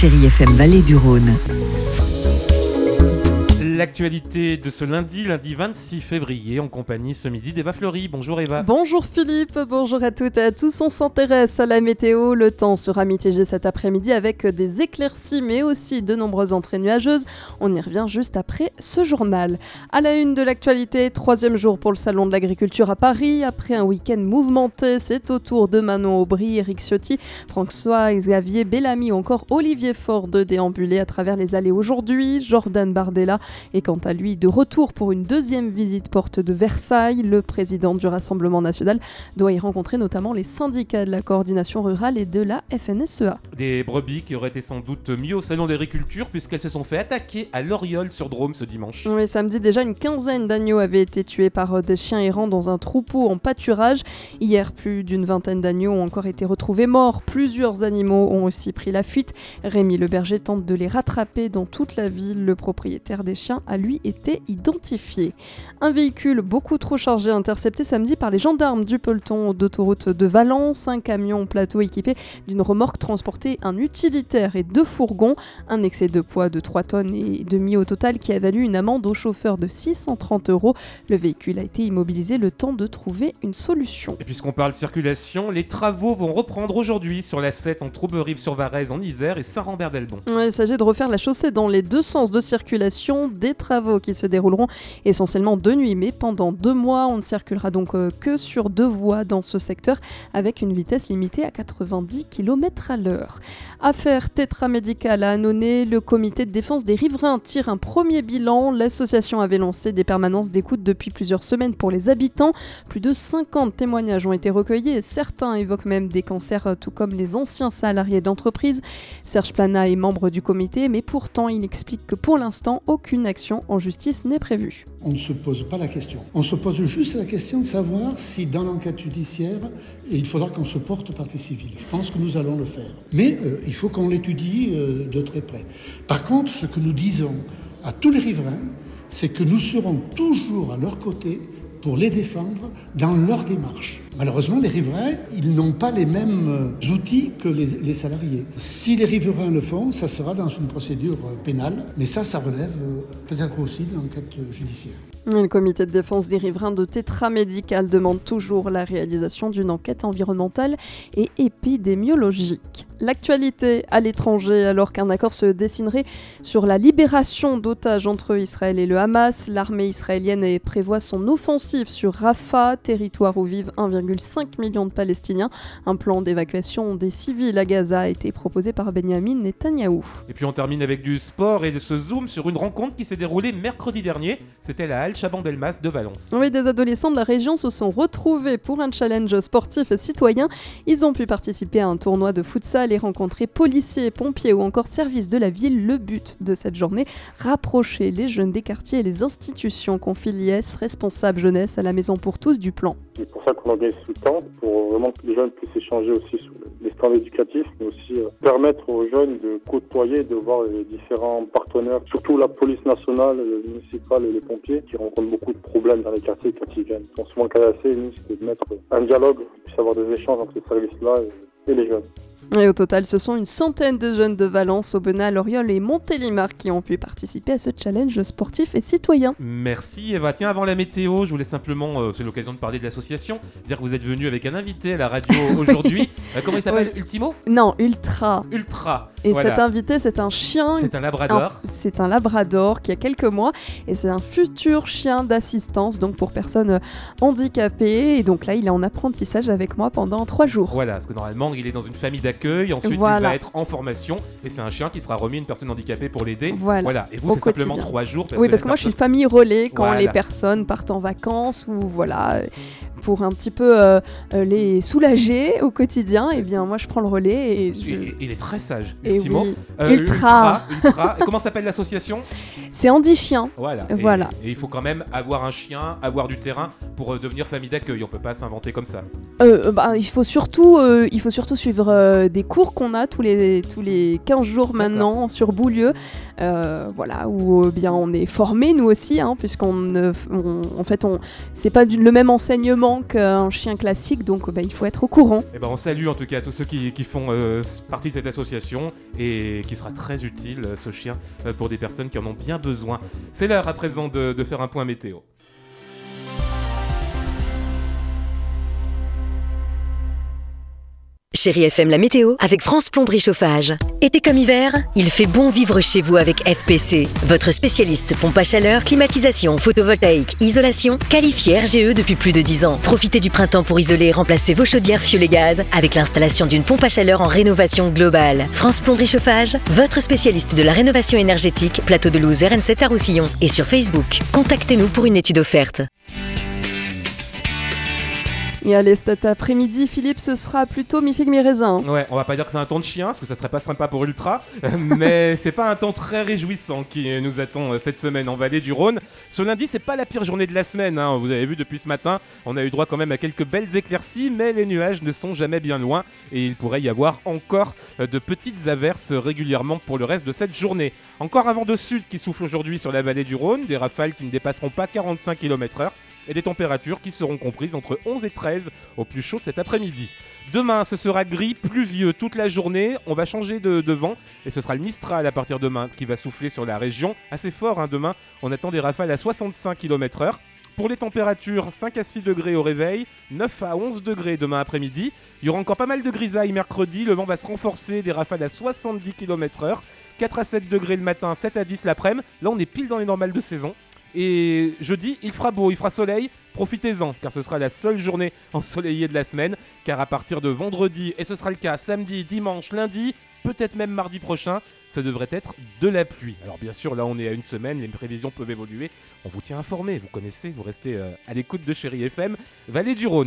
Chérie FM Vallée du Rhône. L'actualité de ce lundi, lundi 26 février, en compagnie ce midi d'Eva Fleury. Bonjour Eva. Bonjour Philippe, bonjour à toutes et à tous. On s'intéresse à la météo. Le temps sera mitigé cet après-midi avec des éclaircies, mais aussi de nombreuses entrées nuageuses. On y revient juste après ce journal. À la une de l'actualité, troisième jour pour le Salon de l'Agriculture à Paris. Après un week-end mouvementé, c'est au tour de Manon Aubry, Eric Ciotti, François Xavier Bellamy ou encore Olivier Faure de déambuler à travers les allées aujourd'hui. Jordan Bardella et quant à lui, de retour pour une deuxième visite porte de Versailles, le président du Rassemblement national doit y rencontrer notamment les syndicats de la coordination rurale et de la FNSEA. Des brebis qui auraient été sans doute mieux au salon d'agriculture puisqu'elles se sont fait attaquer à Loriol sur Drôme ce dimanche. Oui, samedi déjà, une quinzaine d'agneaux avaient été tués par euh, des chiens errants dans un troupeau en pâturage. Hier, plus d'une vingtaine d'agneaux ont encore été retrouvés morts. Plusieurs animaux ont aussi pris la fuite. Rémi le berger tente de les rattraper dans toute la ville. Le propriétaire des chiens a lui été identifié. Un véhicule beaucoup trop chargé intercepté samedi par les gendarmes du peloton d'autoroute de Valence. Un camion plateau équipé d'une remorque transportait un utilitaire et deux fourgons. Un excès de poids de 3 tonnes et demi au total qui a valu une amende au chauffeur de 630 euros. Le véhicule a été immobilisé le temps de trouver une solution. Et puisqu'on parle circulation, les travaux vont reprendre aujourd'hui sur la 7 entre Auberive-sur-Varèse en Isère et Saint-Rambert-d'Elbon. il s'agit de refaire la chaussée dans les deux sens de circulation. Des travaux qui se dérouleront essentiellement de nuit, mais pendant deux mois, on ne circulera donc euh, que sur deux voies dans ce secteur avec une vitesse limitée à 90 km à l'heure. Affaire tétramédicale à Annonay, le comité de défense des riverains tire un premier bilan. L'association avait lancé des permanences d'écoute depuis plusieurs semaines pour les habitants. Plus de 50 témoignages ont été recueillis et certains évoquent même des cancers, euh, tout comme les anciens salariés d'entreprise. Serge Plana est membre du comité, mais pourtant il explique que pour l'instant, aucune action en justice n'est. On ne se pose pas la question. On se pose juste la question de savoir si dans l'enquête judiciaire, il faudra qu'on se porte partie civile. Je pense que nous allons le faire. Mais euh, il faut qu'on l'étudie euh, de très près. Par contre, ce que nous disons à tous les riverains, c'est que nous serons toujours à leur côté pour les défendre dans leur démarche. Malheureusement, les riverains, ils n'ont pas les mêmes euh, outils que les, salariés. Si les riverains le font, ça sera dans une procédure euh, pénale, mais ça, ça relève euh, peut-être aussi de l'enquête judiciaire. Le comité de défense des riverains de Tétra Médical demande toujours la réalisation d'une enquête environnementale et épidémiologique. L'actualité à l'étranger, alors qu'un accord se dessinerait sur la libération d'otages entre Israël et le Hamas, l'armée israélienne prévoit son offensive sur Rafah, territoire où vivent 1,5 million de Palestiniens. Un plan d'évacuation des civils à Gaza a été proposé par Benjamin Netanyahou. Et puis on termine avec du sport et de ce zoom sur une rencontre qui s'est déroulée mercredi dernier. C'était la Chabandelmas de Valence. Oui, des adolescents de la région se sont retrouvés pour un challenge sportif et citoyen. Ils ont pu participer à un tournoi de futsal et rencontrer policiers, pompiers ou encore services de la ville. Le but de cette journée, rapprocher les jeunes des quartiers et les institutions, confie l'IS, responsable jeunesse à la Maison pour tous du plan. C'est pour ça qu'on organise tout le temps, pour vraiment que les jeunes puissent échanger aussi sur les standards éducatifs, mais aussi euh, permettre aux jeunes de côtoyer, de voir les différents partenaires, surtout la police nationale, le municipal et les pompiers, qui rencontrent beaucoup de problèmes dans les quartiers quand ils viennent. Ils sont souvent cassés, nous, c'est de mettre un dialogue, puisse avoir des échanges entre ces services-là et les jeunes. Et au total, ce sont une centaine de jeunes de Valence, Aubenas, Loriol et Montélimar qui ont pu participer à ce challenge sportif et citoyen. Merci Eva. Tiens, avant la météo, je voulais simplement, euh, c'est l'occasion de parler de l'association, dire que vous êtes venu avec un invité à la radio aujourd'hui. Euh, comment il s'appelle? Ultimo? Non, Ultra. Ultra. Et cet invité, c'est un chien. C'est un labrador. C'est un labrador qui a quelques mois et c'est un futur chien d'assistance, donc pour personnes euh, handicapées. Et donc là, il est en apprentissage avec moi pendant trois jours. Voilà, parce que normalement, il est dans une famille d'accueil ensuite il va être en formation, et c'est un chien qui sera remis à une personne handicapée pour l'aider. Voilà. Et vous, c'est simplement trois jours. oui, parce que moi, je suis famille relais quand les personnes partent en vacances ou voilà pour un petit peu euh, euh, les soulager au quotidien, et eh bien moi je prends le relais et il est très sage, et euh, ultra. ultra, Et comment s'appelle l'association C'est Andy Chien. Voilà. voilà. Et, il faut quand même avoir un chien, avoir du terrain pour devenir famille d'accueil. On peut pas s'inventer comme ça. bah, il faut surtout, il faut surtout suivre des cours qu'on a tous les tous les 15 jours maintenant sur Boulieu, voilà où bien on est formé nous aussi, hein, puisqu'on en fait on c'est pas le même enseignement souvent qu'un chien classique, donc bah, il faut être au courant. Et ben on salue en tout cas tous ceux qui, font partie de cette association et qui sera très utile ce chien pour des personnes qui en ont bien besoin. C'est l'heure à présent de faire un point météo. Chérie FM, la météo avec France Plomberie Chauffage. Été comme hiver, il fait bon vivre chez vous avec FPC. Votre spécialiste pompe à chaleur, climatisation, photovoltaïque, isolation, qualifié RGE depuis plus de 10 ans. Profitez du printemps pour isoler et remplacer vos chaudières fioul et gaz avec l'installation d'une pompe à chaleur en rénovation globale. France Plomberie Chauffage, votre spécialiste de la rénovation énergétique, plateau de Louse RN7 à Roussillon et sur Facebook. Contactez-nous pour une étude offerte. Allez, cet après-midi, Philippe, ce sera plutôt mi-figue, mi-raisin. Ouais, on va pas dire que c'est un temps de chien, parce que ça serait pas sympa pour Ultra, mais c'est pas un temps très réjouissant qui nous attend euh, cette semaine en vallée du Rhône. Ce lundi, c'est pas la pire journée de la semaine, hein. vous avez vu depuis ce matin, on a eu droit quand même à quelques belles éclaircies, mais les nuages ne sont jamais bien loin, et il pourrait y avoir encore euh, de petites averses régulièrement pour le reste de cette journée. Encore un vent de sud qui souffle aujourd'hui sur la vallée du Rhône, des rafales qui ne dépasseront pas 45 km/h et des températures qui seront comprises entre 11 et 13 au plus chaud cet après-midi. Demain, ce sera gris, pluvieux toute la journée. On va changer de, vent et ce sera le Mistral à partir de demain qui va souffler sur la région. Assez fort hein, demain. On attend des rafales à 65 km/h. Pour les températures, 5 à 6 degrés au réveil, 9 à 11 degrés demain après-midi. Il y aura encore pas mal de grisailles mercredi. Le vent va se renforcer, des rafales à 70 km/h. 4 à 7 degrés le matin, 7 à 10 l'après-midi. Là, on est pile dans les normales de saison. Et jeudi, il fera beau, il fera soleil. Profitez-en, car ce sera la seule journée ensoleillée de la semaine. Car à partir de vendredi, et ce sera le cas samedi, dimanche, lundi, peut-être même mardi prochain, ça devrait être de la pluie. Alors bien sûr, là on est à une semaine, les prévisions peuvent évoluer. On vous tient informé, vous connaissez, vous restez euh, à l'écoute de Chéri FM, Vallée du Rhône.